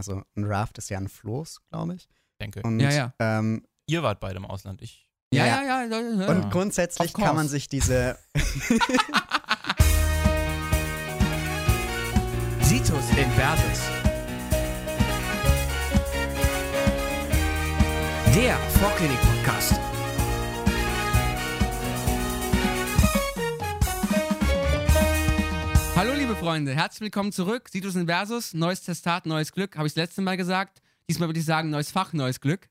also ein Raft ist ja ein Floß, glaube ich. Denke. Und, Ja, ja. Ähm, Ihr wart beide im Ausland. Ich. Ja, Ja, ja, ja. ja, ja. und grundsätzlich kann man sich diese Situs Inversus. Der Vorklinik-Podcast. Freunde, herzlich willkommen zurück. Situs Inversus, neues Testat, neues Glück, habe ich das letzte Mal gesagt. Diesmal würde ich sagen, neues Fach, neues Glück.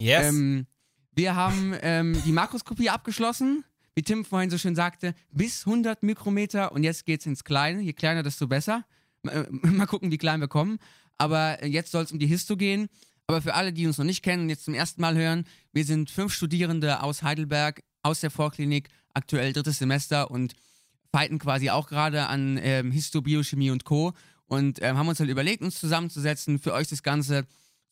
Yes. Ähm, wir haben ähm, die Makroskopie abgeschlossen, wie Tim vorhin so schön sagte, bis 100 Mikrometer und jetzt geht's ins Kleine. Je kleiner, desto besser. Äh, Mal gucken, wie klein wir kommen. Aber äh, jetzt soll es um die Histo gehen. Aber für alle, die uns noch nicht kennen und jetzt zum ersten Mal hören, wir sind fünf Studierende aus Heidelberg, aus der Vorklinik, aktuell drittes Semester und fighten quasi auch gerade an ähm, Histo, Biochemie und Co. Und ähm, haben uns halt überlegt, uns zusammenzusetzen, für euch das Ganze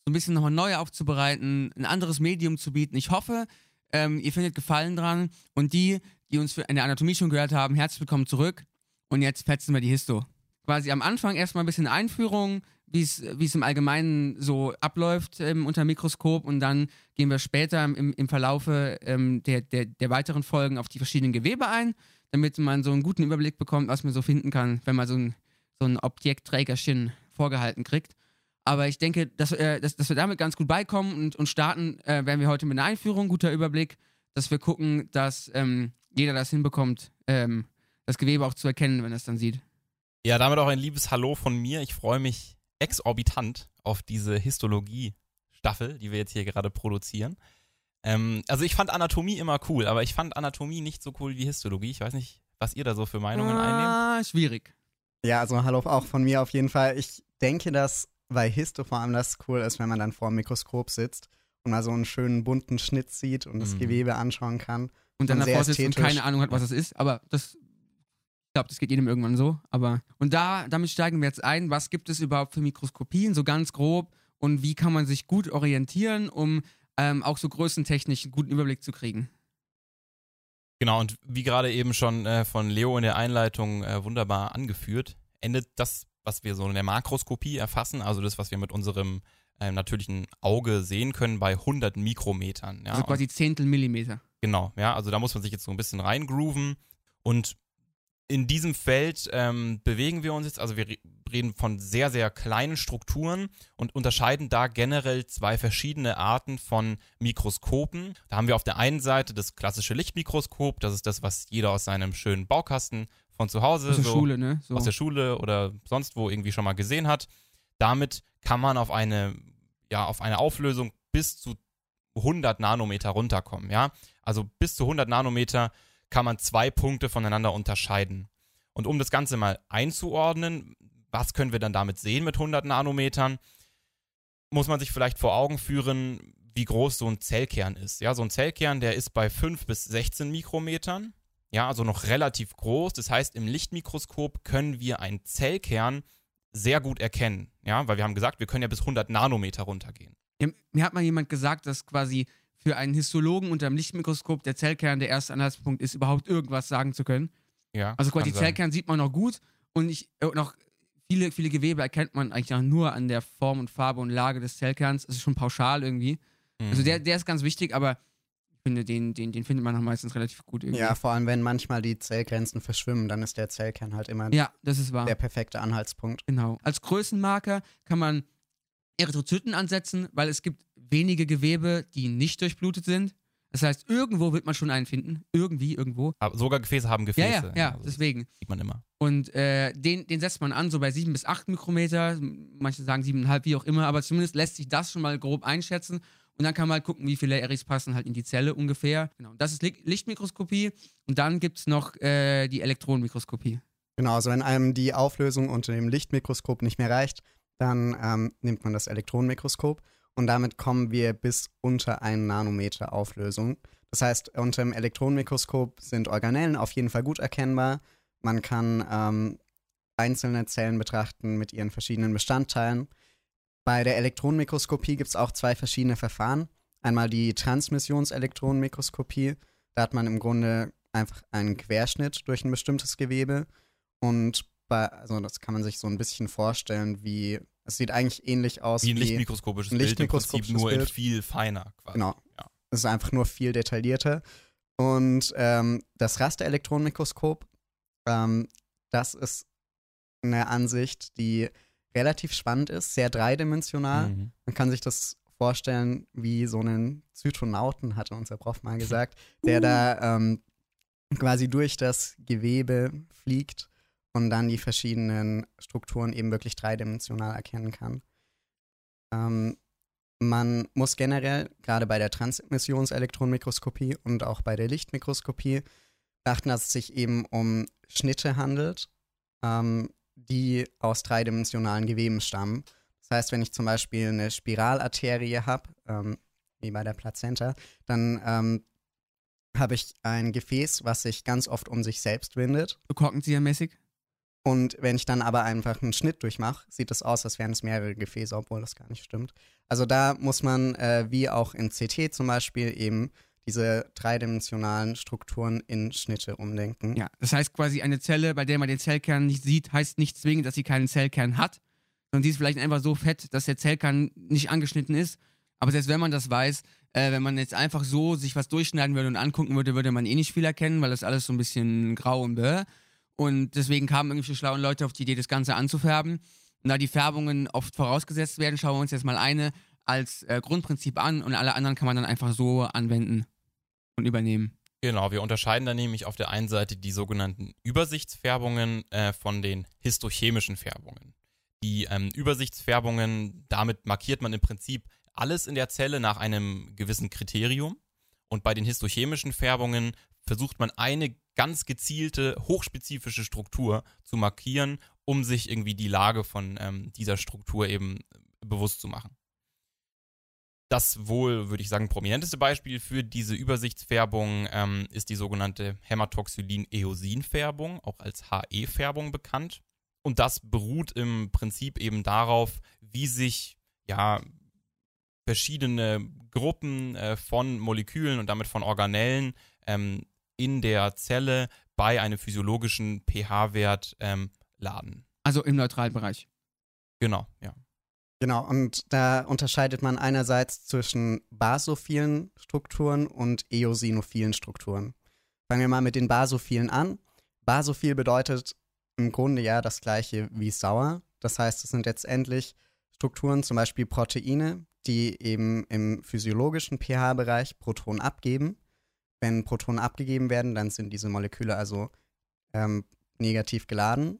so ein bisschen nochmal neu aufzubereiten, ein anderes Medium zu bieten. Ich hoffe, ähm, ihr findet Gefallen dran. Und die, die uns in der Anatomie schon gehört haben, herzlich willkommen zurück. Und jetzt fetzen wir die Histo. Quasi am Anfang erstmal ein bisschen Einführung, wie es im Allgemeinen so abläuft ähm, unter Mikroskop. Und dann gehen wir später im, im Verlaufe ähm, der, der, der weiteren Folgen auf die verschiedenen Gewebe ein, damit man so einen guten Überblick bekommt, was man so finden kann, wenn man so ein, so ein Objektträgerchen vorgehalten kriegt. Aber ich denke, dass, äh, dass, dass wir damit ganz gut beikommen und, und starten, äh, werden wir heute mit einer Einführung, guter Überblick, dass wir gucken, dass ähm, jeder das hinbekommt, ähm, das Gewebe auch zu erkennen, wenn er es dann sieht. Ja, damit auch ein liebes Hallo von mir. Ich freue mich exorbitant auf diese Histologie-Staffel, die wir jetzt hier gerade produzieren. Ähm, also ich fand Anatomie immer cool, aber ich fand Anatomie nicht so cool wie Histologie. Ich weiß nicht, was ihr da so für Meinungen einnehmt. ah, schwierig. Ja, also hallo auch von mir auf jeden Fall. Ich denke, dass bei Histo vor allem das cool ist, wenn man dann vor dem Mikroskop sitzt und mal so einen schönen bunten Schnitt sieht und das Mhm. Gewebe anschauen kann. Und dann davor sitzt und keine Ahnung hat, was es ist. Aber das, ich glaube, das geht jedem irgendwann so. Aber und da, damit steigen wir jetzt ein. Was gibt es überhaupt für Mikroskopien, so ganz grob? Und wie kann man sich gut orientieren, um ähm, auch so größentechnisch einen guten Überblick zu kriegen? Genau, und wie gerade eben schon äh, von Leo in der Einleitung äh, wunderbar angeführt, endet das, was wir so in der Makroskopie erfassen, also das, was wir mit unserem äh, natürlichen Auge sehen können, bei 100 Mikrometern. Ja? also quasi Zehntel Millimeter. Genau, ja, also da muss man sich jetzt so ein bisschen reingrooven. Und in diesem Feld ähm, bewegen wir uns jetzt, also wir re- reden von sehr, sehr kleinen Strukturen und unterscheiden da generell zwei verschiedene Arten von Mikroskopen. Da haben wir auf der einen Seite das klassische Lichtmikroskop, das ist das, was jeder aus seinem schönen Baukasten von zu Hause Aus der so Schule, ne? So. aus der Schule oder sonst wo irgendwie schon mal gesehen hat. Damit kann man auf eine, ja, auf eine Auflösung bis zu 100 Nanometer runterkommen, ja. Also bis zu 100 Nanometer kann man zwei Punkte voneinander unterscheiden. Und um das Ganze mal einzuordnen, was können wir dann damit sehen mit 100 Nanometern, muss man sich vielleicht vor Augen führen, wie groß so ein Zellkern ist. Ja, so ein Zellkern, der ist bei 5 bis 16 Mikrometern. Ja, also noch relativ groß. Das heißt, im Lichtmikroskop können wir einen Zellkern sehr gut erkennen. Ja, weil wir haben gesagt, wir können ja bis 100 Nanometer runtergehen. Mir hat mal jemand gesagt, dass quasi für einen Histologen unter dem Lichtmikroskop der Zellkern der erste Anhaltspunkt ist, überhaupt irgendwas sagen zu können. Ja, Also quasi die sein. Zellkern sieht man noch gut und ich, äh, noch viele, viele Gewebe erkennt man eigentlich auch nur an der Form und Farbe und Lage des Zellkerns. Das ist schon pauschal irgendwie. Mhm. Also der, der ist ganz wichtig, aber ich finde, den, den, den findet man auch meistens relativ gut irgendwie. Ja, vor allem wenn manchmal die Zellgrenzen verschwimmen, dann ist der Zellkern halt immer ja das ist wahr. der perfekte Anhaltspunkt. Genau. Als Größenmarker kann man Erythrozyten ansetzen, weil es gibt wenige Gewebe, die nicht durchblutet sind. Das heißt, irgendwo wird man schon einen finden. Irgendwie, irgendwo. Aber sogar Gefäße haben Ja, Gefäße. ja, ja, Also das deswegen. sieht man immer. Und äh, den, den setzt man an, so bei 7 bis 8 Mikrometer. Manche sagen 7,5, wie auch immer. Aber zumindest lässt sich das schon mal grob einschätzen. Und dann kann man halt gucken, wie viele Eris passen halt in die Zelle ungefähr. Genau. Das ist Li- Lichtmikroskopie. Und dann gibt es noch äh, die Elektronenmikroskopie. Genau, also wenn einem die Auflösung unter dem Lichtmikroskop nicht mehr reicht, dann ähm, nimmt man das Elektronenmikroskop und damit kommen wir bis unter 1 Nanometer Auflösung. Das heißt, unter dem Elektronenmikroskop sind Organellen auf jeden Fall gut erkennbar. Man kann ähm, einzelne Zellen betrachten mit ihren verschiedenen Bestandteilen. Bei der Elektronenmikroskopie gibt es auch zwei verschiedene Verfahren. Einmal die Transmissionselektronenmikroskopie. Da hat man im Grunde einfach einen Querschnitt durch ein bestimmtes Gewebe. Und bei, also das kann man sich so ein bisschen vorstellen wie Es sieht eigentlich ähnlich aus Wie ein lichtmikroskopisches ein Bild lichtmikroskopisches nur in Bild. viel feiner quasi. Genau. Ja. Es ist einfach nur viel detaillierter. Und ähm, das Rasterelektronenmikroskop, ähm, das ist eine Ansicht, die relativ spannend ist, sehr dreidimensional. Mhm. Man kann sich das vorstellen wie so einen Zytonauten, hatte unser Prof mal gesagt, der da ähm, quasi durch das Gewebe fliegt und dann die verschiedenen Strukturen eben wirklich dreidimensional erkennen kann. Ähm, man muss generell, gerade bei der Transmissionselektronenmikroskopie und auch bei der Lichtmikroskopie, beachten, dass es sich eben um Schnitte handelt, ähm, die aus dreidimensionalen Geweben stammen. Das heißt, wenn ich zum Beispiel eine Spiralarterie habe, ähm, wie bei der Plazenta, dann ähm, habe ich ein Gefäß, was sich ganz oft um sich selbst windet. So korkenziehermäßig. Und wenn ich dann aber einfach einen Schnitt durchmache, sieht es aus, als wären es mehrere Gefäße, obwohl das gar nicht stimmt. Also da muss man, äh, wie auch in CT zum Beispiel, eben diese dreidimensionalen Strukturen in Schnitte umdenken. Ja, das heißt quasi eine Zelle, bei der man den Zellkern nicht sieht, heißt nicht zwingend, dass sie keinen Zellkern hat, sondern die ist vielleicht einfach so fett, dass der Zellkern nicht angeschnitten ist. Aber selbst wenn man das weiß, äh, wenn man jetzt einfach so sich was durchschneiden würde und angucken würde, würde man eh nicht viel erkennen, weil das alles so ein bisschen grau und bäh. Und deswegen kamen irgendwelche schlauen Leute auf die Idee, das Ganze anzufärben. Und da die Färbungen oft vorausgesetzt werden, schauen wir uns jetzt mal eine als äh, Grundprinzip an und alle anderen kann man dann einfach so anwenden und übernehmen. Genau, wir unterscheiden da nämlich auf der einen Seite die sogenannten Übersichtsfärbungen äh, von den histochemischen Färbungen. Die ähm, Übersichtsfärbungen, damit markiert man im Prinzip alles in der Zelle nach einem gewissen Kriterium. Und bei den histochemischen Färbungen versucht man eine ganz gezielte, hochspezifische Struktur zu markieren, um sich irgendwie die Lage von ähm, dieser Struktur eben bewusst zu machen. Das wohl, würde ich sagen, prominenteste Beispiel für diese Übersichtsfärbung ähm, ist die sogenannte Hämatoxylin-Eosin-Färbung, auch als HE-Färbung bekannt. Und das beruht im Prinzip eben darauf, wie sich ja verschiedene Gruppen äh, von Molekülen und damit von Organellen ähm, in der Zelle bei einem physiologischen pH-Wert ähm, laden. Also im Neutralbereich. Genau, ja. Genau, und da unterscheidet man einerseits zwischen basophilen Strukturen und eosinophilen Strukturen. Fangen wir mal mit den basophilen an. Basophil bedeutet im Grunde ja das gleiche wie sauer. Das heißt, es sind letztendlich Strukturen, zum Beispiel Proteine, die eben im physiologischen pH-Bereich Protonen abgeben. Wenn Protonen abgegeben werden, dann sind diese Moleküle also ähm, negativ geladen.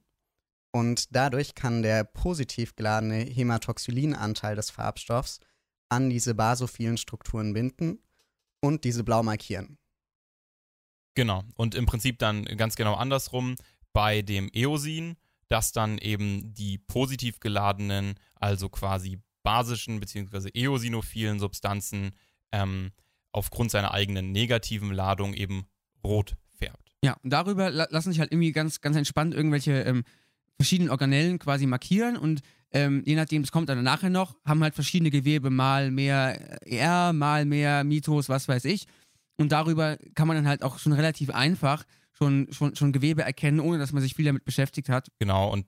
Und dadurch kann der positiv geladene Hämatoxylinanteil des Farbstoffs an diese basophilen Strukturen binden und diese blau markieren. Genau. Und im Prinzip dann ganz genau andersrum bei dem Eosin, dass dann eben die positiv geladenen, also quasi basischen bzw. eosinophilen Substanzen ähm, aufgrund seiner eigenen negativen Ladung eben rot färbt. Ja, und darüber la lassen sich halt irgendwie ganz, ganz entspannt irgendwelche ähm, verschiedenen Organellen quasi markieren und ähm, je nachdem, es kommt dann nachher noch, haben halt verschiedene Gewebe, mal mehr ER, mal mehr Mitos, was weiß ich. Und darüber kann man dann halt auch schon relativ einfach schon, schon, schon Gewebe erkennen, ohne dass man sich viel damit beschäftigt hat. Genau, und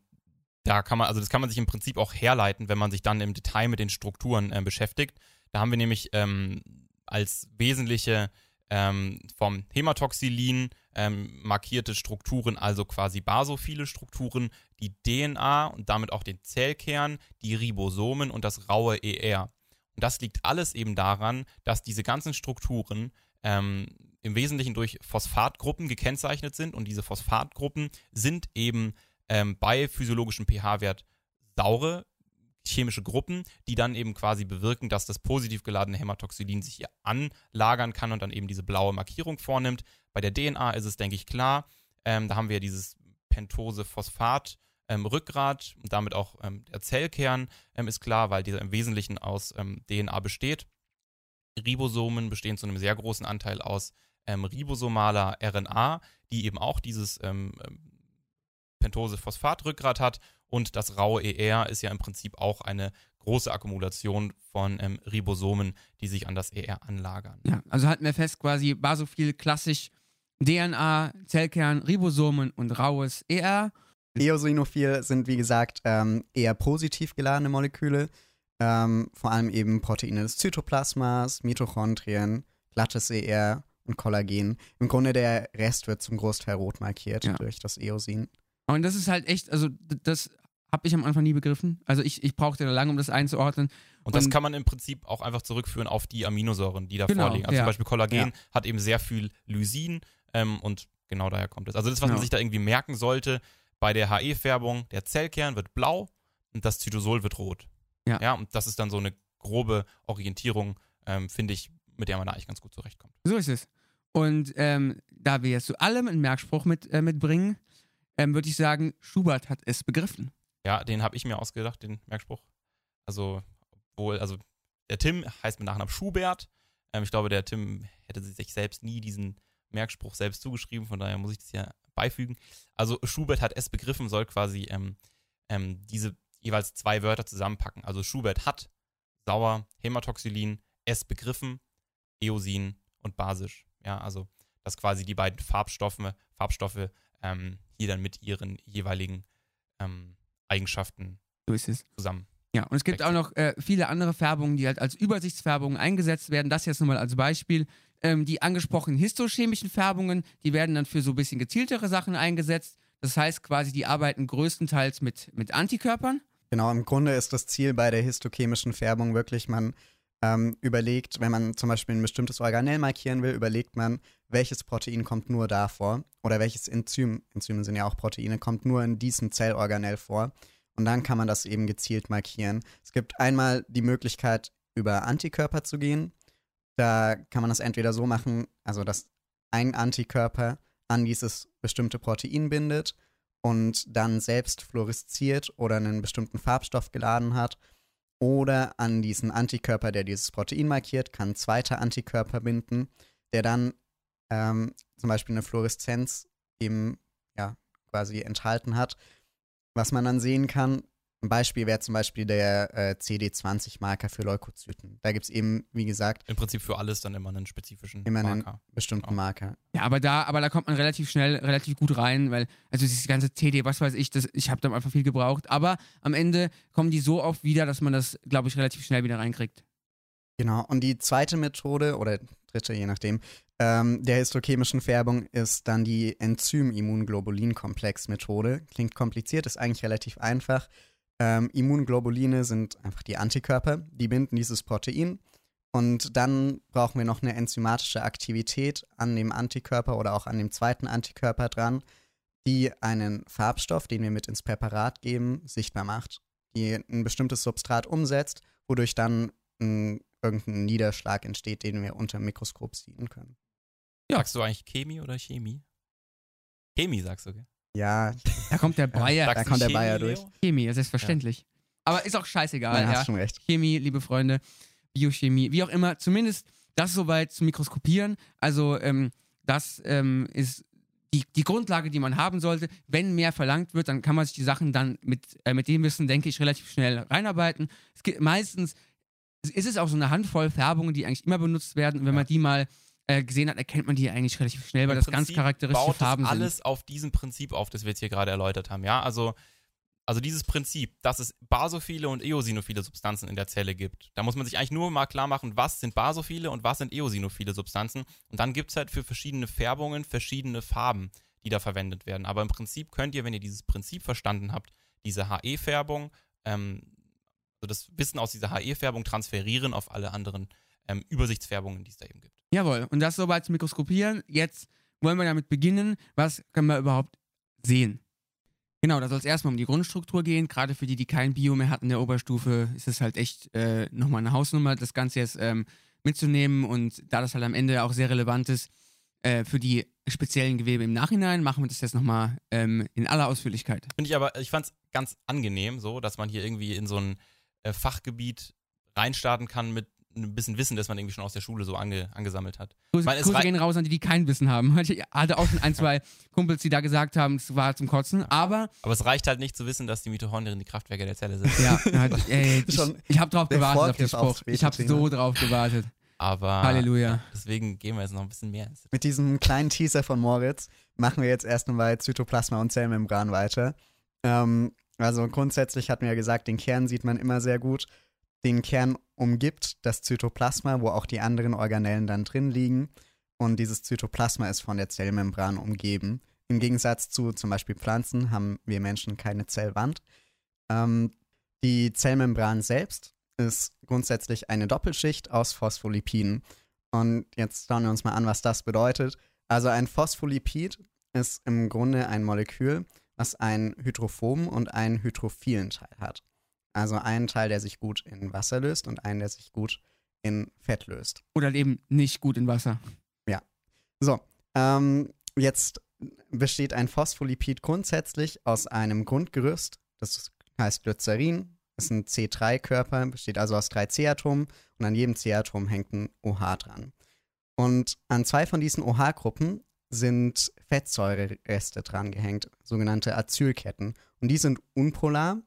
da kann man, also das kann man sich im Prinzip auch herleiten, wenn man sich dann im Detail mit den Strukturen äh, beschäftigt. Da haben wir nämlich ähm, als wesentliche ähm, vom Hämatoxylin ähm, markierte Strukturen, also quasi basophile Strukturen, die DNA und damit auch den Zellkern, die Ribosomen und das raue ER. Und das liegt alles eben daran, dass diese ganzen Strukturen ähm, im Wesentlichen durch Phosphatgruppen gekennzeichnet sind und diese Phosphatgruppen sind eben ähm, bei physiologischem pH-Wert saure chemische Gruppen, die dann eben quasi bewirken, dass das positiv geladene Hämatoxylin sich hier anlagern kann und dann eben diese blaue Markierung vornimmt. Bei der DNA ist es, denke ich, klar. Ähm, da haben wir dieses Pentose-Phosphat. Ähm, Rückgrat und damit auch ähm, der Zellkern ähm, ist klar, weil dieser im Wesentlichen aus ähm, DNA besteht. Ribosomen bestehen zu einem sehr großen Anteil aus ähm, ribosomaler RNA, die eben auch dieses Pentose-Phosphat-Rückgrat hat und das raue ER ist ja im Prinzip auch eine große Akkumulation von ähm, Ribosomen, die sich an das ER anlagern. Ja, also halten wir fest, quasi basophil klassisch DNA, Zellkern, Ribosomen und raues ER. Eosinophil sind, wie gesagt, ähm, eher positiv geladene Moleküle. Ähm, vor allem eben Proteine des Zytoplasmas, Mitochondrien, glattes ER und Kollagen. Im Grunde der Rest wird zum Großteil rot markiert Ja. durch das Eosin. Und das ist halt echt, also das habe ich am Anfang nie begriffen. Also ich, ich brauchte da lange, um das einzuordnen. Und das kann man im Prinzip auch einfach zurückführen auf die Aminosäuren, die da Genau, vorliegen. Also ja. zum Beispiel Kollagen Ja. hat eben sehr viel Lysin ähm, und genau daher kommt es. Also das, was Genau. man sich da irgendwie merken sollte, bei der HE-Färbung, der Zellkern wird blau und das Zytosol wird rot. Ja. ja und das ist dann so eine grobe Orientierung, ähm, finde ich, mit der man da eigentlich ganz gut zurechtkommt. So ist es. Und ähm, da wir jetzt zu allem einen Merkspruch mit, äh, mitbringen, ähm, würde ich sagen, Schubert hat es begriffen. Ja, den habe ich mir ausgedacht, den Merkspruch. Also, wohl, also der Tim heißt mit Nachnamen Schubert. Ähm, ich glaube, der Tim hätte sich selbst nie diesen Merkspruch selbst zugeschrieben, von daher muss ich das hier beifügen. Also Schubert hat es begriffen, soll quasi ähm, ähm, diese jeweils zwei Wörter zusammenpacken. Also Schubert hat sauer, Hämatoxylin, es begriffen, Eosin und basisch. Ja, also dass quasi die beiden Farbstoffe, Farbstoffe ähm, hier dann mit ihren jeweiligen ähm, Eigenschaften So ist es. zusammen. Ja, und es gibt auch noch äh, viele andere Färbungen, die halt als Übersichtsfärbungen eingesetzt werden. Das jetzt nur mal als Beispiel. Ähm, die angesprochenen histochemischen Färbungen, die werden dann für so ein bisschen gezieltere Sachen eingesetzt. Das heißt quasi, die arbeiten größtenteils mit, mit Antikörpern. Genau, im Grunde ist das Ziel bei der histochemischen Färbung wirklich, man ähm, überlegt, wenn man zum Beispiel ein bestimmtes Organell markieren will, überlegt man, welches Protein kommt nur da vor oder welches Enzym, Enzyme sind ja auch Proteine, kommt nur in diesem Zellorganell vor. Und dann kann man das eben gezielt markieren. Es gibt einmal die Möglichkeit, über Antikörper zu gehen. Da kann man das entweder so machen, also dass ein Antikörper an dieses bestimmte Protein bindet und dann selbst fluoresziert oder einen bestimmten Farbstoff geladen hat. Oder an diesen Antikörper, der dieses Protein markiert, kann ein zweiter Antikörper binden, der dann ähm, zum Beispiel eine Fluoreszenz eben ja, quasi enthalten hat. Was man dann sehen kann, ein Beispiel wäre zum Beispiel der äh, CD20-Marker für Leukozyten. Da gibt es eben, wie gesagt, Im Prinzip für alles dann immer einen spezifischen Immer einen- Marker. bestimmten Genau. Marker. Ja, aber da, aber da kommt man relativ schnell, relativ gut rein, weil, also dieses ganze TD, was weiß ich, das, ich habe da Anfang viel gebraucht, aber am Ende kommen die so oft wieder, dass man das, glaube ich, relativ schnell wieder reinkriegt. Genau, und die zweite Methode, oder dritte, je nachdem, ähm, der histochemischen Färbung ist dann die Enzym-Immunglobulin-Komplex-Methode. Klingt kompliziert, ist eigentlich relativ einfach. Ähm, Immunglobuline sind einfach die Antikörper, die binden dieses Protein. Und dann brauchen wir noch eine enzymatische Aktivität an dem Antikörper oder auch an dem zweiten Antikörper dran, die einen Farbstoff, den wir mit ins Präparat geben, sichtbar macht, die ein bestimmtes Substrat umsetzt, wodurch dann ein, irgendein Niederschlag entsteht, den wir unter dem Mikroskop sehen können. Ja. Sagst du eigentlich Chemie oder Chemie? Chemie sagst du, gell? Ja, Da kommt der Bayer. Da kommt der Chemie, Bayer Leo? durch. Chemie, ja, selbstverständlich. Aber ist auch scheißegal, da ja. hast schon recht. Chemie, liebe Freunde, Biochemie, wie auch immer, zumindest das soweit zu mikroskopieren. Also ähm, das ähm, ist die, die Grundlage, die man haben sollte. Wenn mehr verlangt wird, dann kann man sich die Sachen dann mit, äh, mit dem Wissen, denke ich, relativ schnell reinarbeiten. Es gibt meistens ist es auch so eine Handvoll Färbungen, die eigentlich immer benutzt werden. Und wenn Ja. man die mal äh, gesehen hat, erkennt man die eigentlich relativ schnell, weil Im das ganz Prinzip charakteristische baut das Farben sind. alles auf diesem Prinzip auf, das wir jetzt hier gerade erläutert haben. Ja, also, also dieses Prinzip, dass es basophile und eosinophile Substanzen in der Zelle gibt. Da muss man sich eigentlich nur mal klar machen, was sind basophile und was sind eosinophile Substanzen. Und dann gibt es halt für verschiedene Färbungen verschiedene Farben, die da verwendet werden. Aber im Prinzip könnt ihr, wenn ihr dieses Prinzip verstanden habt, diese HE-Färbung, ähm, also das Wissen aus dieser HE-Färbung transferieren auf alle anderen ähm, Übersichtsfärbungen, die es da eben gibt. Jawohl, und das soweit zum Mikroskopieren. Jetzt wollen wir damit beginnen. Was können wir überhaupt sehen? Genau, da soll es erstmal um die Grundstruktur gehen. Gerade für die, die kein Bio mehr hatten in der Oberstufe, ist es halt echt äh, nochmal eine Hausnummer, das Ganze jetzt ähm, mitzunehmen. Und da das halt am Ende auch sehr relevant ist äh, für die speziellen Gewebe im Nachhinein, machen wir das jetzt nochmal ähm, in aller Ausführlichkeit. Finde ich aber, ich fand es ganz angenehm, so, dass man hier irgendwie in so ein äh, Fachgebiet reinstarten kann mit ein bisschen Wissen, das man irgendwie schon aus der Schule so ange, angesammelt hat. Grüße, meine, es Grüße gehen raus an die, die kein Wissen haben. Ich hatte auch schon ein, zwei Kumpels, die da gesagt haben, es war zum Kotzen. Aber Aber es reicht halt nicht zu wissen, dass die Mitochondrien die Kraftwerke der Zelle sind. Ja, halt, ey, ich, Schon ich habe drauf gewartet auf den Spruch. Ich habe so drauf gewartet. Aber Halleluja. deswegen gehen wir jetzt noch ein bisschen mehr ins Mit diesem kleinen Teaser von Moritz machen wir jetzt erst einmal Zytoplasma und Zellmembran weiter. Ähm, also grundsätzlich hatten wir ja gesagt, den Kern sieht man immer sehr gut. Den Kern umgibt das Zytoplasma, wo auch die anderen Organellen dann drin liegen. Und dieses Zytoplasma ist von der Zellmembran umgeben. Im Gegensatz zu zum Beispiel Pflanzen haben wir Menschen keine Zellwand. Ähm, die Zellmembran selbst ist grundsätzlich eine Doppelschicht aus Phospholipiden. Und jetzt schauen wir uns mal an, was das bedeutet. Also ein Phospholipid ist im Grunde ein Molekül, was einen hydrophoben und einen hydrophilen Teil hat. Also einen Teil, der sich gut in Wasser löst und einen, der sich gut in Fett löst. Oder eben nicht gut in Wasser. So, ähm, jetzt besteht ein Phospholipid grundsätzlich aus einem Grundgerüst, das heißt Glycerin, ist ein C3-Körper, besteht also aus drei C-Atomen und an jedem C-Atom hängt ein OH dran. Und an zwei von diesen OH-Gruppen sind Fettsäurereste dran gehängt, sogenannte Acylketten. Und die sind unpolar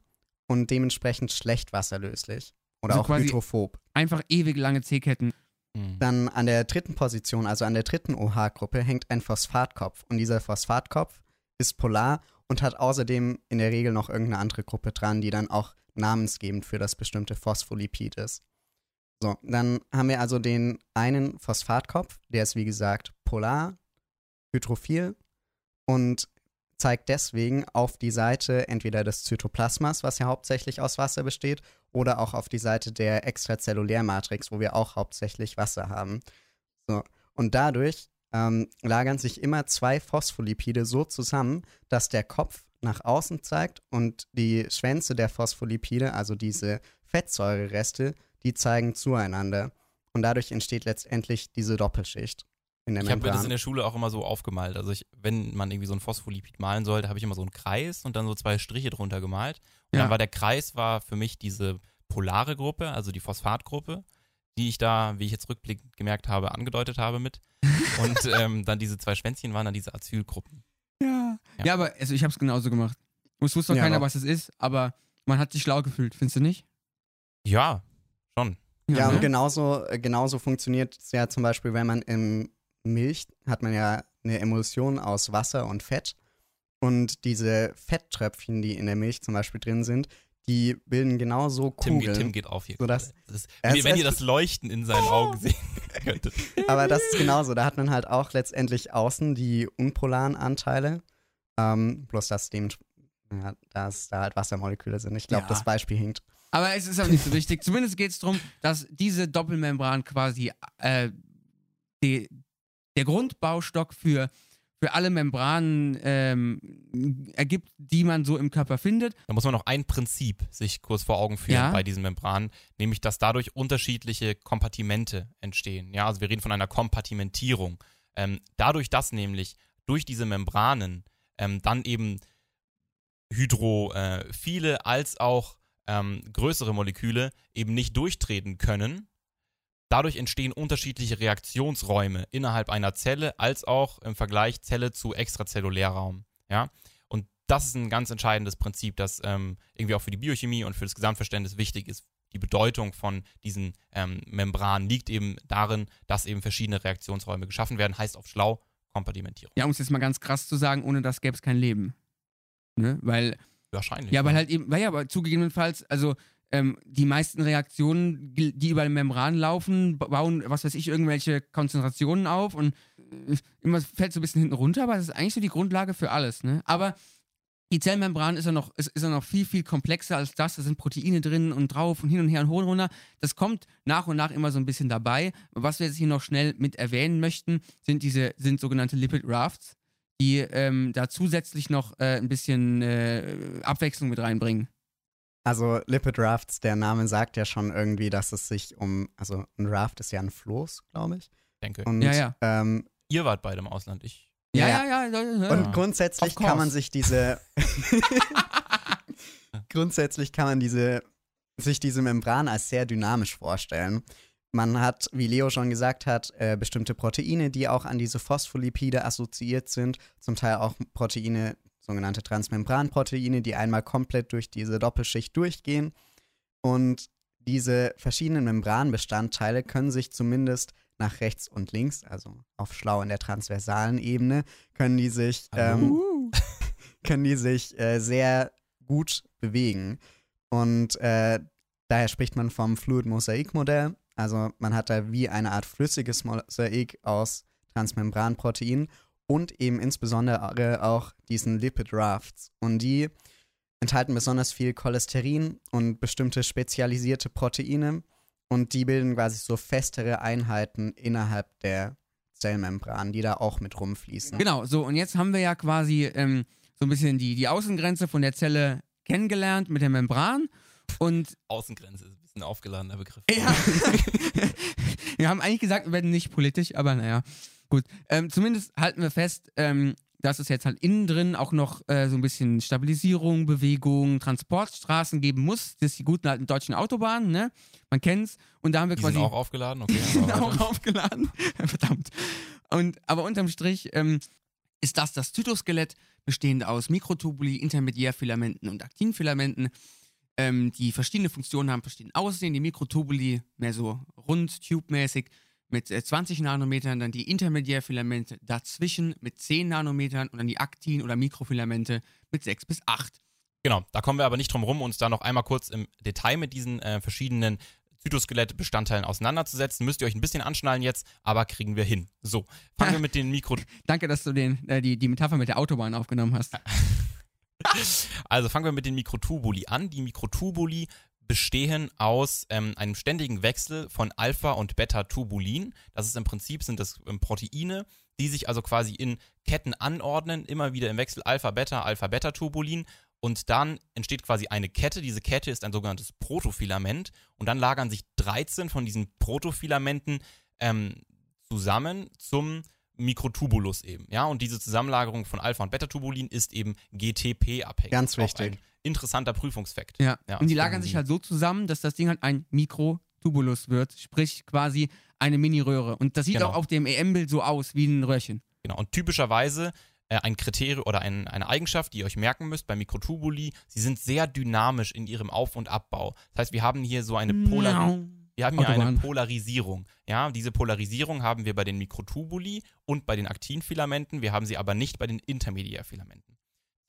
und dementsprechend schlecht wasserlöslich oder Also auch hydrophob. Einfach ewig lange C-Ketten. Hm. Dann an der dritten Position, also an der dritten OH-Gruppe, hängt ein Phosphatkopf. Und dieser Phosphatkopf ist polar und hat außerdem in der Regel noch irgendeine andere Gruppe dran, die dann auch namensgebend für das bestimmte Phospholipid ist. So, dann haben wir also den einen Phosphatkopf, der ist wie gesagt polar, hydrophil und zeigt deswegen auf die Seite entweder des Zytoplasmas, was ja hauptsächlich aus Wasser besteht, oder auch auf die Seite der Extrazellulärmatrix, wo wir auch hauptsächlich Wasser haben. So. Und dadurch ähm, lagern sich immer zwei Phospholipide so zusammen, dass der Kopf nach außen zeigt und die Schwänze der Phospholipide, also diese Fettsäurereste, die zeigen zueinander. Und dadurch entsteht letztendlich diese Doppelschicht in der Ich habe mir das in der Schule auch immer so aufgemalt. Also ich, wenn man irgendwie so ein Phospholipid malen sollte, habe ich immer so einen Kreis und dann so zwei Striche drunter gemalt. Und Ja. dann war der Kreis war für mich diese polare Gruppe, also die Phosphatgruppe, die ich da, wie ich jetzt rückblickend gemerkt habe, angedeutet habe mit. Und ähm, dann diese zwei Schwänzchen waren dann diese Acylgruppen. Ja. Ja. Ja, aber also ich habe es genauso gemacht. Es wusste noch Ja, keiner, doch. was es ist, aber man hat sich schlau gefühlt, findest du nicht? Ja, schon. Ja, ne? und genauso, äh, genauso funktioniert es ja zum Beispiel, wenn man in Milch hat man ja eine Emulsion aus Wasser und Fett. Und diese Fetttröpfchen, die in der Milch zum Beispiel drin sind, die bilden genauso Tim, Kugeln. Tim geht auf hier. So, das- gerade. das ist, wenn, ihr- wenn ihr das Leuchten in seinen Augen sehen könntet. Aber das ist genauso. Da hat man halt auch letztendlich außen die unpolaren Anteile. Ähm, bloß dass, dem, ja, dass da halt Wassermoleküle sind. Ich glaube, Ja. das Beispiel hinkt. Aber es ist auch nicht so wichtig. Zumindest geht es darum, dass diese Doppelmembran quasi äh, die, der Grundbaustock für, für alle Membranen ähm, ergibt, die man so im Körper findet. Da muss man noch ein Prinzip sich kurz vor Augen führen Ja. bei diesen Membranen, nämlich dass dadurch unterschiedliche Kompartimente entstehen. Ja, also wir reden von einer Kompartimentierung. Ähm, dadurch, dass nämlich durch diese Membranen ähm, dann eben hydrophile als auch ähm, größere Moleküle eben nicht durchtreten können. Dadurch entstehen unterschiedliche Reaktionsräume innerhalb einer Zelle als auch im Vergleich Zelle zu Extrazellulärraum. Ja? Und das ist ein ganz entscheidendes Prinzip, das ähm, irgendwie auch für die Biochemie und für das Gesamtverständnis wichtig ist. Die Bedeutung von diesen ähm, Membranen liegt eben darin, dass eben verschiedene Reaktionsräume geschaffen werden, heißt auf schlau Kompartimentierung. Ja, um es jetzt mal ganz krass zu sagen, ohne das gäbe es kein Leben. Ne? Weil Wahrscheinlich. Ja, weil halt eben, weil ja, aber zugegebenenfalls, also ähm, die meisten Reaktionen, die über die Membran laufen, ba- bauen, was weiß ich, irgendwelche Konzentrationen auf und äh, immer fällt so ein bisschen hinten runter, aber das ist eigentlich so die Grundlage für alles, ne? Aber die Zellmembran ist ja noch, ist, ist ja noch viel, viel komplexer als das. Da sind Proteine drin und drauf und hin und her und hoch und runter. Das kommt nach und nach immer so ein bisschen dabei. Was wir jetzt hier noch schnell mit erwähnen möchten, sind diese, sind sogenannte Lipid Rafts, die ähm, da zusätzlich noch äh, ein bisschen äh, Abwechslung mit reinbringen. Also Lipid Rafts, der Name sagt ja schon irgendwie, dass es sich um, also ein Raft ist ja ein Floß, glaube ich. denke. Und, Ja, ja. Ähm, Ihr wart beide im Ausland. Ich. Ja, Ja, ja, ja. ja, ja. und grundsätzlich kann man sich diese grundsätzlich kann man diese sich diese Membran als sehr dynamisch vorstellen. Man hat, wie Leo schon gesagt hat, äh, bestimmte Proteine, die auch an diese Phospholipide assoziiert sind, zum Teil auch Proteine, sogenannte Transmembranproteine, die einmal komplett durch diese Doppelschicht durchgehen. Und diese verschiedenen Membranbestandteile können sich zumindest nach rechts und links, also auf schlau in der transversalen Ebene, können die sich, ähm, Uh. können die sich äh, sehr gut bewegen. Und äh, daher spricht man vom Fluid-Mosaik-Modell. Also man hat da wie eine Art flüssiges Mosaik aus Transmembranproteinen und eben insbesondere auch diesen Lipid Rafts. Und die enthalten besonders viel Cholesterin und bestimmte spezialisierte Proteine und die bilden quasi so festere Einheiten innerhalb der Zellmembran, die da auch mit rumfließen. Genau, so und jetzt haben wir ja quasi ähm, so ein bisschen die, die Außengrenze von der Zelle kennengelernt mit der Membran und Außengrenze ist ein bisschen aufgeladener Begriff. ja, wir haben eigentlich gesagt, wir werden nicht politisch, aber naja, gut. Ähm, zumindest halten wir fest, ähm, dass es jetzt halt innen drin auch noch äh, so ein bisschen Stabilisierung, Bewegung, Transportstraßen geben muss. Das ist die guten alten deutschen Autobahnen, ne? Man kennt's. Und da haben wir Die quasi sind auch aufgeladen, okay. sind aber auch aufgeladen. Verdammt. Und, aber unterm Strich ähm, ist das das Zytoskelett, bestehend aus Mikrotubuli, Intermediärfilamenten und Aktinfilamenten, ähm, die verschiedene Funktionen haben, verschieden aussehen. Die Mikrotubuli mehr so rund, tube-mäßig mit äh, 20 Nanometern, dann die Intermediärfilamente dazwischen mit 10 Nanometern und dann die Aktin- oder Mikrofilamente mit 6 bis 8. Genau, da kommen wir aber nicht drum rum, uns da noch einmal kurz im Detail mit diesen äh, verschiedenen Zytoskelett-Bestandteilen auseinanderzusetzen. Müsst ihr euch ein bisschen anschnallen jetzt, aber kriegen wir hin. So, fangen wir mit den Mikro... Danke, dass du den, äh, die, die Metapher mit der Autobahn aufgenommen hast. Also fangen wir mit den Mikrotubuli an. Die Mikrotubuli bestehen aus ähm, einem ständigen Wechsel von Alpha- und Beta-Tubulin. Das ist im Prinzip sind das ähm, Proteine, die sich also quasi in Ketten anordnen, immer wieder im Wechsel Alpha-Beta, Alpha-Beta-Tubulin. Und dann entsteht quasi eine Kette. Diese Kette ist ein sogenanntes Protofilament. Und dann lagern sich 13 von diesen Protofilamenten ähm, zusammen zum Mikrotubulus eben. Ja, und diese Zusammenlagerung von Alpha- und Beta-Tubulin ist eben GTP-abhängig. Ganz wichtig. Interessanter Prüfungsfakt. Ja. Ja, und die lagern sich halt so zusammen, dass das Ding halt ein Mikrotubulus wird, sprich quasi eine Mini-Röhre. Und das sieht Genau. auch auf dem EM-Bild so aus, wie ein Röhrchen. Genau. Und typischerweise äh, ein Kriterium oder ein, eine Eigenschaft, die ihr euch merken müsst bei Mikrotubuli, sie sind sehr dynamisch in ihrem Auf- und Abbau. Das heißt, wir haben hier so eine Polarisierung. Wir haben hier eine Autobahn. Polarisierung. Ja, diese Polarisierung haben wir bei den Mikrotubuli und bei den Aktinfilamenten. Wir haben sie aber nicht bei den Intermediärfilamenten.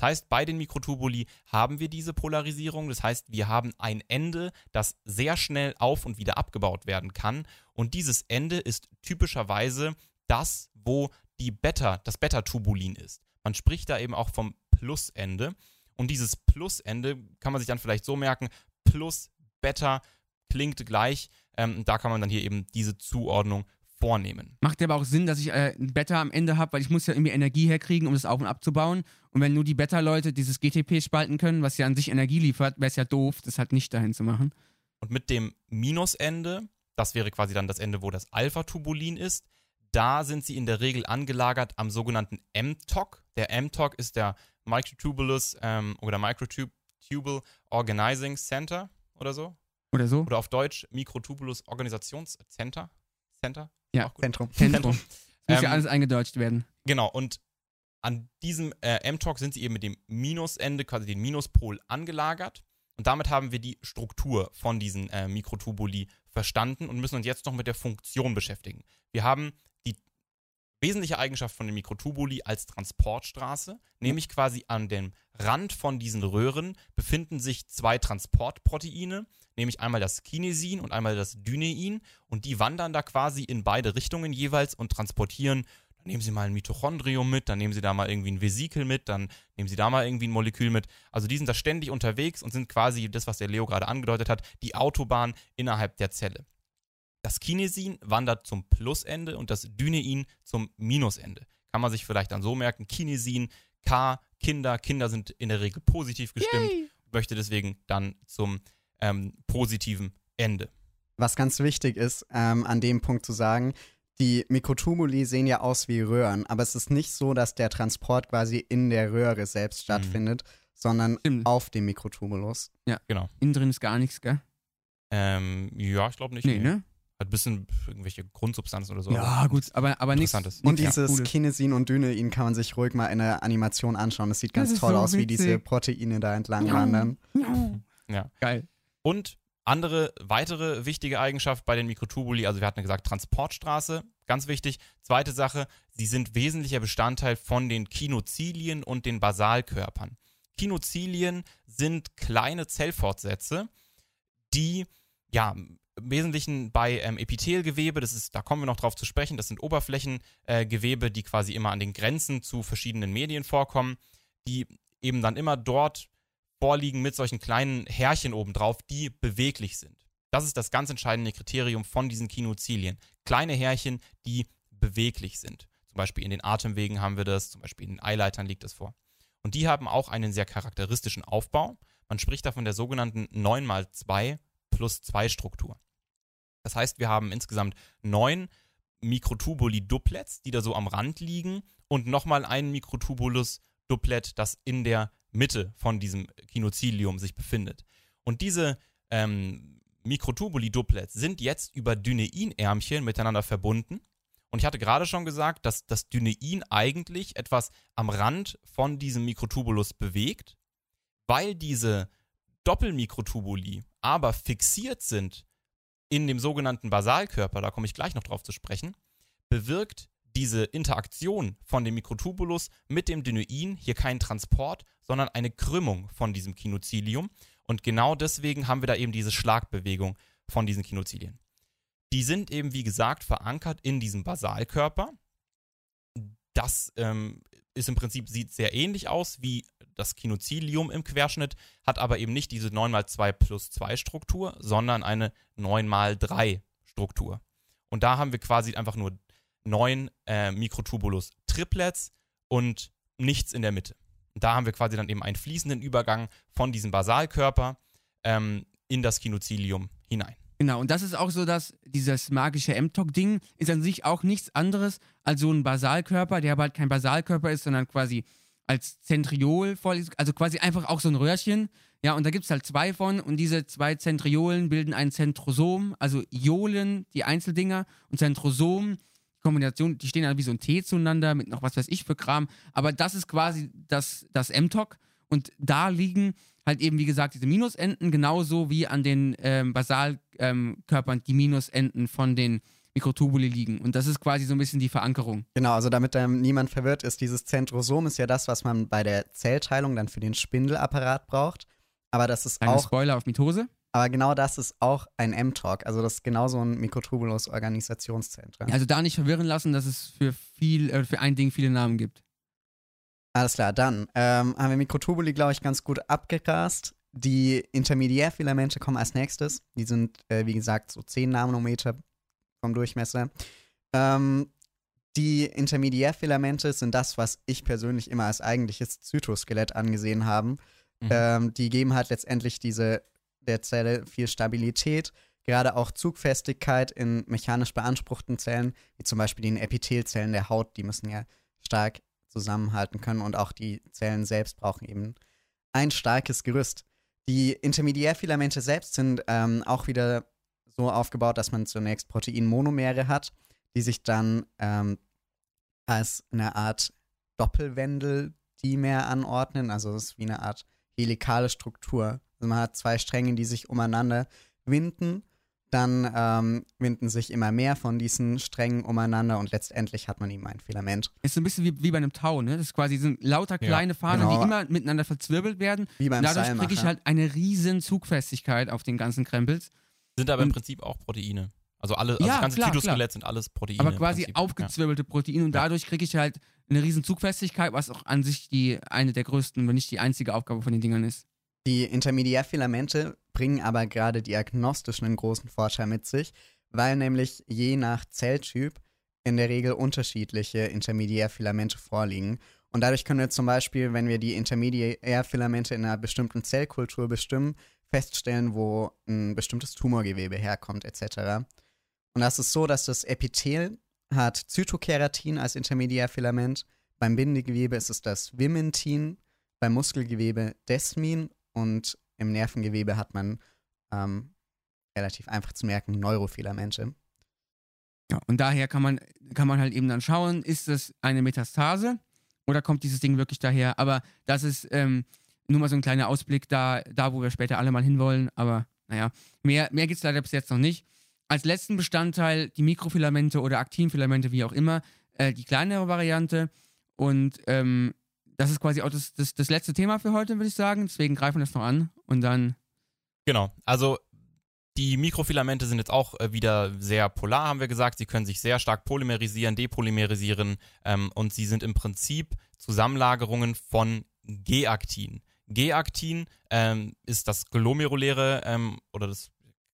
Das heißt, bei den Mikrotubuli haben wir diese Polarisierung. Das heißt, wir haben ein Ende, das sehr schnell auf und wieder abgebaut werden kann. Und dieses Ende ist typischerweise das, wo die Beta, das Beta-Tubulin ist. Man spricht da eben auch vom Plusende. Und dieses Plusende kann man sich dann vielleicht so merken: Plus Beta klingt gleich. Ähm, da kann man dann hier eben diese Zuordnung vornehmen. Macht ja aber auch Sinn, dass ich äh, ein Beta am Ende habe, weil ich muss ja irgendwie Energie herkriegen, um das auf- und abzubauen. Und wenn nur die Beta-Leute dieses GTP spalten können, was ja an sich Energie liefert, wäre es ja doof, das halt nicht dahin zu machen. Und mit dem Minusende, das wäre quasi dann das Ende, wo das Alpha-Tubulin ist, da sind sie in der Regel angelagert am sogenannten mTOC. Der mTOC ist der Microtubulus ähm, oder Microtubule Organizing Center oder so. Oder so? Oder auf Deutsch Mikrotubulus Organisationscenter. Center? Ja. Zentrum. Zentrum. Das muss ja Ähm, alles eingedeutscht werden. Genau, und an diesem äh, mTOC sind sie eben mit dem Minusende, quasi den Minuspol, angelagert. Und damit haben wir die Struktur von diesen äh, Mikrotubuli verstanden und müssen uns jetzt noch mit der Funktion beschäftigen. Wir haben wesentliche Eigenschaft von den Mikrotubuli als Transportstraße, nämlich quasi an dem Rand von diesen Röhren befinden sich zwei Transportproteine, nämlich einmal das Kinesin und einmal das Dynein und die wandern da quasi in beide Richtungen jeweils und transportieren dann nehmen Sie mal ein Mitochondrium mit, dann nehmen Sie da mal irgendwie ein Vesikel mit, dann nehmen Sie da mal irgendwie ein Molekül mit. Also die sind da ständig unterwegs und sind quasi das, was der Leo gerade angedeutet hat, die Autobahn innerhalb der Zelle. Das Kinesin wandert zum Plusende und das Dynein zum Minusende. Kann man sich vielleicht dann so merken, Kinesin, K, Kinder, Kinder sind in der Regel positiv gestimmt, möchte deswegen dann zum ähm, positiven Ende. Was ganz wichtig ist, ähm, an dem Punkt zu sagen, die Mikrotubuli sehen ja aus wie Röhren, aber es ist nicht so, dass der Transport quasi in der Röhre selbst stattfindet, sondern Stimmt. auf dem Mikrotubulus. Genau. Innen drin ist gar nichts, gell? Ähm, ja, ich glaube nicht. Nee, ne? Hat ein bisschen irgendwelche Grundsubstanzen oder so. Ja, gut, aber, aber nichts. Und dieses Cooles. Kinesin und Dynein kann man sich ruhig mal in der Animation anschauen. Das sieht Das ganz ist toll so aus, wie diese witzig. Proteine da entlang Ja. wandern. Ja. Geil. Und andere weitere wichtige Eigenschaft bei den Mikrotubuli, also wir hatten gesagt Transportstraße, ganz wichtig. Zweite Sache, sie sind wesentlicher Bestandteil von den Kinozilien und den Basalkörpern. Kinozilien sind kleine Zellfortsätze, die ja im Wesentlichen bei ähm, Epithelgewebe, das ist, da kommen wir noch drauf zu sprechen, das sind Oberflächengewebe, äh, die quasi immer an den Grenzen zu verschiedenen Medien vorkommen, die eben dann immer dort vorliegen mit solchen kleinen Härchen obendrauf, die beweglich sind. Das ist das ganz entscheidende Kriterium von diesen Kinozilien. Kleine Härchen, die beweglich sind. Zum Beispiel in den Atemwegen haben wir das, zum Beispiel in den Eileitern liegt das vor. Und die haben auch einen sehr charakteristischen Aufbau. Man spricht da von der sogenannten 9x2 plus 2 Struktur. Das heißt, wir haben insgesamt neun Mikrotubuli-Duplets, die da so am Rand liegen und nochmal ein Mikrotubulus-Duplet, das in der Mitte von diesem Kinozilium sich befindet. Und diese ähm, Mikrotubuli-Duplets sind jetzt über Dyneinärmchen miteinander verbunden. Und ich hatte gerade schon gesagt, dass das Dynein eigentlich etwas am Rand von diesem Mikrotubulus bewegt, weil diese Doppelmikrotubuli aber fixiert sind in dem sogenannten Basalkörper, da komme ich gleich noch drauf zu sprechen, bewirkt diese Interaktion von dem Mikrotubulus mit dem Dynein hier keinen Transport, sondern eine Krümmung von diesem Kinozilium. Und genau deswegen haben wir da eben diese Schlagbewegung von diesen Kinozilien. Die sind eben, wie gesagt, verankert in diesem Basalkörper. Das ähm, ist im Prinzip, sieht sehr ähnlich aus wie das Kinozilium im Querschnitt, hat aber eben nicht diese 9x2 plus 2 Struktur, sondern eine 9x3 Struktur. Und da haben wir quasi einfach nur neun äh, Mikrotubulus-Triplets und nichts in der Mitte. Da haben wir quasi dann eben einen fließenden Übergang von diesem Basalkörper ähm, in das Kinozilium hinein. Genau, und das ist auch so, dass dieses magische M-Tok-Ding ist an sich auch nichts anderes als so ein Basalkörper, der aber halt kein Basalkörper ist, sondern quasi als Zentriol vorliegt, also quasi einfach auch so ein Röhrchen. Ja, und da gibt es halt zwei von und diese zwei Zentriolen bilden ein Zentrosom, also Iolen, die Einzeldinger und Zentrosom Kombination, die stehen halt wie so ein T zueinander mit noch was weiß ich für Kram. Aber das ist quasi das, das M-Tok. Und da liegen halt eben, wie gesagt, diese Minusenden, genauso wie an den ähm, Basalkörpern ähm, die Minusenden von den Mikrotubuli liegen. Und das ist quasi so ein bisschen die Verankerung. Genau, also damit ähm, niemand verwirrt ist, dieses Zentrosom ist ja das, was man bei der Zellteilung dann für den Spindelapparat braucht. Aber das ist Eine auch. Spoiler auf Mitose. Aber genau das ist auch ein M-Talk. Also das ist genauso ein Mikrotubulus-Organisationszentrum. Also da nicht verwirren lassen, dass es für viel, äh, für ein Ding viele Namen gibt. Alles klar, dann ähm, haben wir Mikrotubuli, glaube ich, ganz gut abgegrast. Die Intermediärfilamente kommen als nächstes. Die sind, äh, wie gesagt, so 10 Nanometer vom Durchmesser. Ähm, die Intermediärfilamente sind das, was ich persönlich immer als eigentliches Zytoskelett angesehen habe. Mhm. Ähm, die geben halt letztendlich diese der Zelle viel Stabilität, gerade auch Zugfestigkeit in mechanisch beanspruchten Zellen, wie zum Beispiel den Epithelzellen der Haut, die müssen ja stark zusammenhalten können und auch die Zellen selbst brauchen eben ein starkes Gerüst. Die Intermediärfilamente selbst sind ähm, auch wieder so aufgebaut, dass man zunächst Proteinmonomere hat, die sich dann ähm, als eine Art Doppelwendel-Dimer anordnen. Also es ist wie eine Art helikale Struktur also man hat zwei Stränge, die sich umeinander winden. Dann ähm, winden sich immer mehr von diesen Strängen umeinander und letztendlich hat man eben ein Filament. Ist so ein bisschen wie, wie bei einem Tau, ne? Das ist quasi sind lauter kleine ja, Fahnen, genau. die immer miteinander verzwirbelt werden. Wie beim Dadurch kriege ich halt eine riesen Zugfestigkeit auf den ganzen Krempels. Sind aber im Prinzip auch Proteine. Also alle, also ja, das ganze klar, Zytoskelett sind alles Proteine. Aber quasi aufgezwirbelte ja. Proteine und dadurch kriege ich halt eine riesen Zugfestigkeit, was auch an sich die eine der größten, wenn nicht die einzige Aufgabe von den Dingern ist. Die Intermediärfilamente bringen aber gerade diagnostisch einen großen Vorteil mit sich, weil nämlich je nach Zelltyp in der Regel unterschiedliche Intermediärfilamente vorliegen. Und dadurch können wir zum Beispiel, wenn wir die Intermediärfilamente in einer bestimmten Zellkultur bestimmen, feststellen, wo ein bestimmtes Tumorgewebe herkommt, etc. Und das ist so, dass das Epithel hat Zytokeratin als Intermediärfilament, beim Bindegewebe ist es das Vimentin, beim Muskelgewebe Desmin und im Nervengewebe hat man ähm, relativ einfach zu merken Neurofilamente. Ja, und daher kann man, kann man halt eben dann schauen, ist das eine Metastase oder kommt dieses Ding wirklich daher? Aber das ist ähm, nur mal so ein kleiner Ausblick da, da, wo wir später alle mal hinwollen. Aber naja, mehr, mehr gibt es leider bis jetzt noch nicht. Als letzten Bestandteil die Mikrofilamente oder Aktinfilamente, wie auch immer, äh, die kleinere Variante. Und ähm, das ist quasi auch das, das, das letzte Thema für heute, würde ich sagen. Deswegen greifen wir das noch an und dann. Genau. Also die Mikrofilamente sind jetzt auch äh, wieder sehr polar, haben wir gesagt. Sie können sich sehr stark polymerisieren, depolymerisieren ähm, und sie sind im Prinzip Zusammenlagerungen von G-Aktin. G-Aktin ähm, ist das glomeruläre ähm, oder das,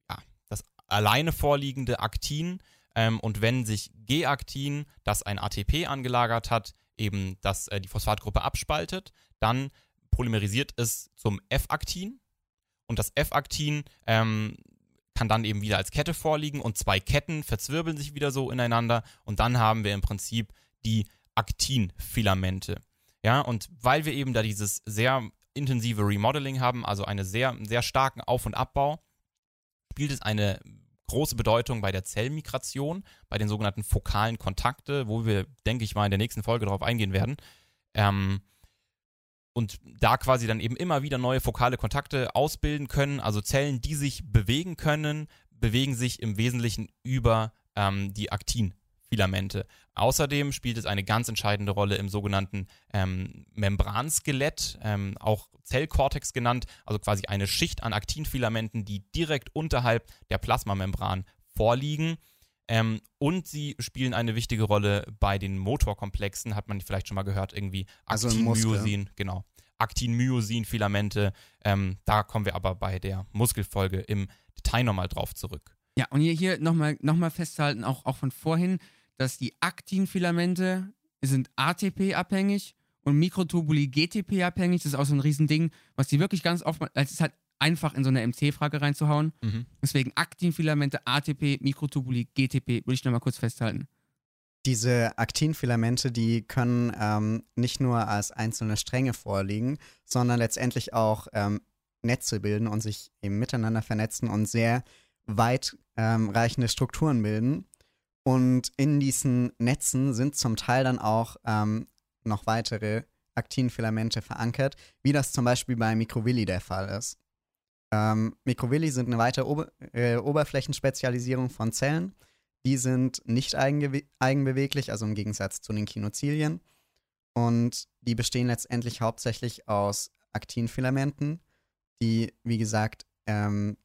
ja, das alleine vorliegende Aktin. Ähm, und wenn sich G-Aktin, das ein ATP angelagert hat, eben das, äh, die Phosphatgruppe abspaltet, dann polymerisiert es zum F-Aktin. Und das F-Aktin ähm, kann dann eben wieder als Kette vorliegen und zwei Ketten verzwirbeln sich wieder so ineinander und dann haben wir im Prinzip die Aktinfilamente. Ja, und weil wir eben da dieses sehr intensive Remodeling haben, also einen sehr, sehr starken Auf- und Abbau, spielt es eine große Bedeutung bei der Zellmigration, bei den sogenannten fokalen Kontakte, wo wir, denke ich mal, in der nächsten Folge darauf eingehen werden. Ähm, und da quasi dann eben immer wieder neue fokale Kontakte ausbilden können, also Zellen, die sich bewegen können, bewegen sich im Wesentlichen über ähm, die Aktinfilamente. Außerdem spielt es eine ganz entscheidende Rolle im sogenannten ähm, Membranskelett, ähm, auch Zellkortex genannt, also quasi eine Schicht an Aktinfilamenten, die direkt unterhalb der Plasmamembran vorliegen. Ähm, und sie spielen eine wichtige Rolle bei den Motorkomplexen, hat man vielleicht schon mal gehört, irgendwie Also Muskel. Actin-Myosin, genau. Actin-Myosin-Filamente. Ähm, da kommen wir aber bei der Muskelfolge im Detail nochmal drauf zurück. Ja, und hier, hier nochmal noch mal festhalten, auch, auch von vorhin, dass die Aktinfilamente sind ATP-abhängig und Mikrotubuli GTP-abhängig. Das ist auch so ein Riesending, was die wirklich ganz oft, es ist halt einfach in so eine MC-Frage reinzuhauen. Mhm. Deswegen Aktinfilamente, ATP, Mikrotubuli, GTP, würde ich nochmal kurz festhalten. Diese Aktinfilamente, die können ähm, nicht nur als einzelne Stränge vorliegen, sondern letztendlich auch ähm, Netze bilden und sich eben miteinander vernetzen und sehr weit ähm, reichende Strukturen bilden. Und in diesen Netzen sind zum Teil dann auch ähm, noch weitere Aktinfilamente verankert, wie das zum Beispiel bei Microvilli der Fall ist. Ähm, Microvilli sind eine weitere Ober äh, Oberflächenspezialisierung von Zellen. Die sind nicht eigenbeweglich, also im Gegensatz zu den Kinozilien. Und die bestehen letztendlich hauptsächlich aus Aktinfilamenten, die, wie gesagt, ähm,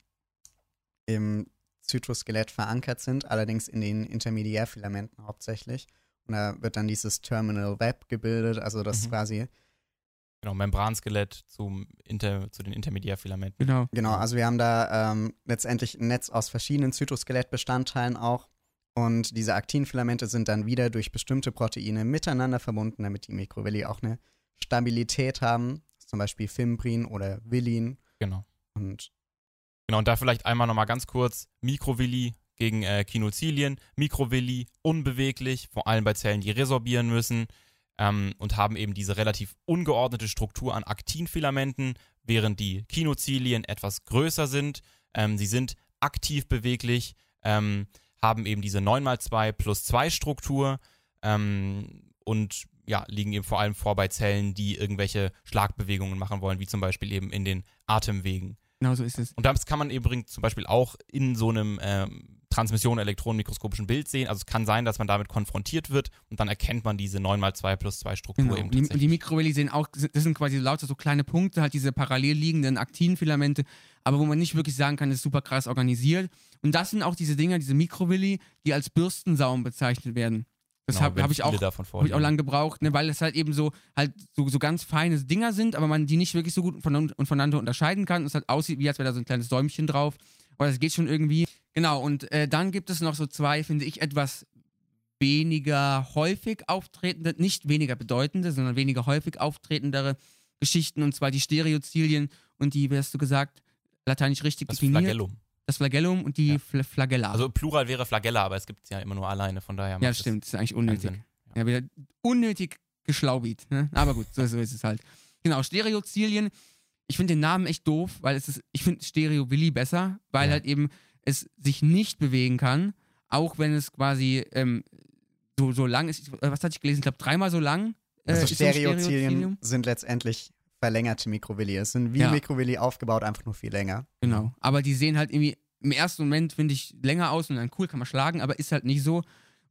im Zytoskelett verankert sind, allerdings in den Intermediärfilamenten hauptsächlich. Und da wird dann dieses Terminal Web gebildet, also das Mhm. quasi Genau, Membranskelett zum Inter, zu den Intermediärfilamenten. Genau. Genau, also wir haben da ähm, letztendlich ein Netz aus verschiedenen Zytoskelettbestandteilen auch. Und diese Aktinfilamente sind dann wieder durch bestimmte Proteine miteinander verbunden, damit die Mikrovilli auch eine Stabilität haben. Zum Beispiel Fimbrin oder Villin. Genau. Und Genau, und da vielleicht einmal nochmal ganz kurz: Mikrovilli gegen äh, Kinozilien. Mikrovilli unbeweglich, vor allem bei Zellen, die resorbieren müssen ähm, und haben eben diese relativ ungeordnete Struktur an Aktinfilamenten, während die Kinozilien etwas größer sind. Ähm, sie sind aktiv beweglich, ähm, haben eben diese 9x2 plus 2 Struktur ähm, und ja, liegen eben vor allem vor bei Zellen, die irgendwelche Schlagbewegungen machen wollen, wie zum Beispiel eben in den Atemwegen. Genau so ist es. Und das kann man eben zum Beispiel auch in so einem ähm, Transmission-elektronenmikroskopischen Bild sehen. Also es kann sein, dass man damit konfrontiert wird und dann erkennt man diese 9x2 plus 2 Struktur Genau. eben die, und die tatsächlich. Mikrovilli sehen auch, das sind quasi lauter so kleine Punkte, halt diese parallel liegenden Aktinfilamente, aber wo man nicht wirklich sagen kann, das ist super krass organisiert. Und das sind auch diese Dinger, diese Mikrovilli, die als Bürstensaum bezeichnet werden. Das Genau, habe hab ich auch Habe ich auch lange gebraucht, ne, weil es halt eben so halt so, so ganz feine Dinger sind, aber man die nicht wirklich so gut von, und voneinander unterscheiden kann. Und es halt aussieht, wie als wäre da so ein kleines Däumchen drauf. Aber das geht schon irgendwie. Genau, und äh, dann gibt es noch so zwei, finde ich, etwas weniger häufig auftretende, nicht weniger bedeutende, sondern weniger häufig auftretendere Geschichten, und zwar die Stereozilien und die, wie hast du gesagt, lateinisch richtig das definiert. Flagellum. Das Flagellum und die Ja. Fl Flagella. Also Plural wäre Flagella, aber es gibt es ja immer nur alleine, von daher ja, stimmt, das ist eigentlich unnötig. Ja, wieder unnötig geschlaubit. Ne? Aber gut, so, so ist es halt. Genau, Stereozilien. Ich finde den Namen echt doof, weil es ist, ich finde Stereo Willi besser, weil Ja. halt eben es sich nicht bewegen kann, auch wenn es quasi ähm, so, so lang ist. Äh, Was hatte ich gelesen? Ich glaube, dreimal so lang. äh, also Stereozilien Stereozilium. sind letztendlich verlängerte Mikrovilli. Es sind wie Ja. Mikrovilli aufgebaut, einfach nur viel länger. Genau. Aber die sehen halt irgendwie im ersten Moment, finde ich, länger aus und dann cool, kann man schlagen, aber ist halt nicht so.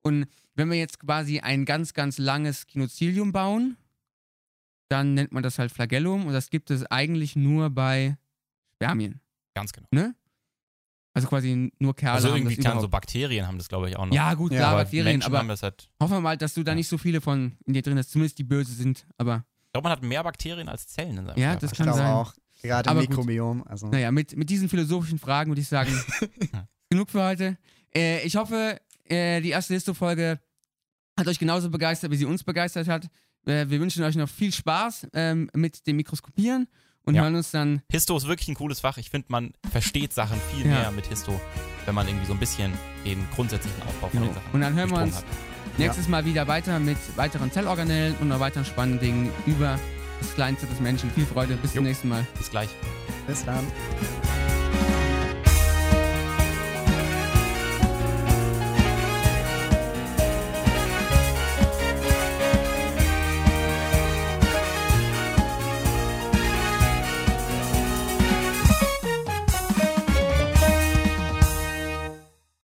Und wenn wir jetzt quasi ein ganz, ganz langes Kinozilium bauen, dann nennt man das halt Flagellum und das gibt es eigentlich nur bei Spermien, Ganz genau. ne? Also quasi nur Kerle Also haben irgendwie das klar, so. Bakterien haben das, glaube ich, auch noch. Ja, gut, Ja, klar, aber Bakterien, Menschen aber haben das halt. hoffen wir mal, dass du da Ja. nicht so viele von in dir drin hast, zumindest die böse sind, aber Ich glaube, man hat mehr Bakterien als Zellen in seinem Ja, Körper. das Ich kann glaube sein. auch. Gerade im Aber. Mikrobiom. Also, Naja, mit, mit diesen philosophischen Fragen würde ich sagen, genug für heute. Äh, ich hoffe, äh, die erste Listo-Folge hat euch genauso begeistert, wie sie uns begeistert hat. Äh, wir wünschen euch noch viel Spaß ähm, mit dem Mikroskopieren und Ja. hören uns dann. Histo ist wirklich ein cooles Fach. Ich finde, man versteht Sachen viel Ja. mehr mit Histo, wenn man irgendwie so ein bisschen den grundsätzlichen Aufbau von Jo. den Sachen Und dann hören wir uns hat. Nächstes Mal wieder weiter mit weiteren Zellorganellen und noch weiteren spannenden Dingen über das Kleinste des Menschen. Viel Freude, bis Jo. zum nächsten Mal. Bis gleich. bis dann.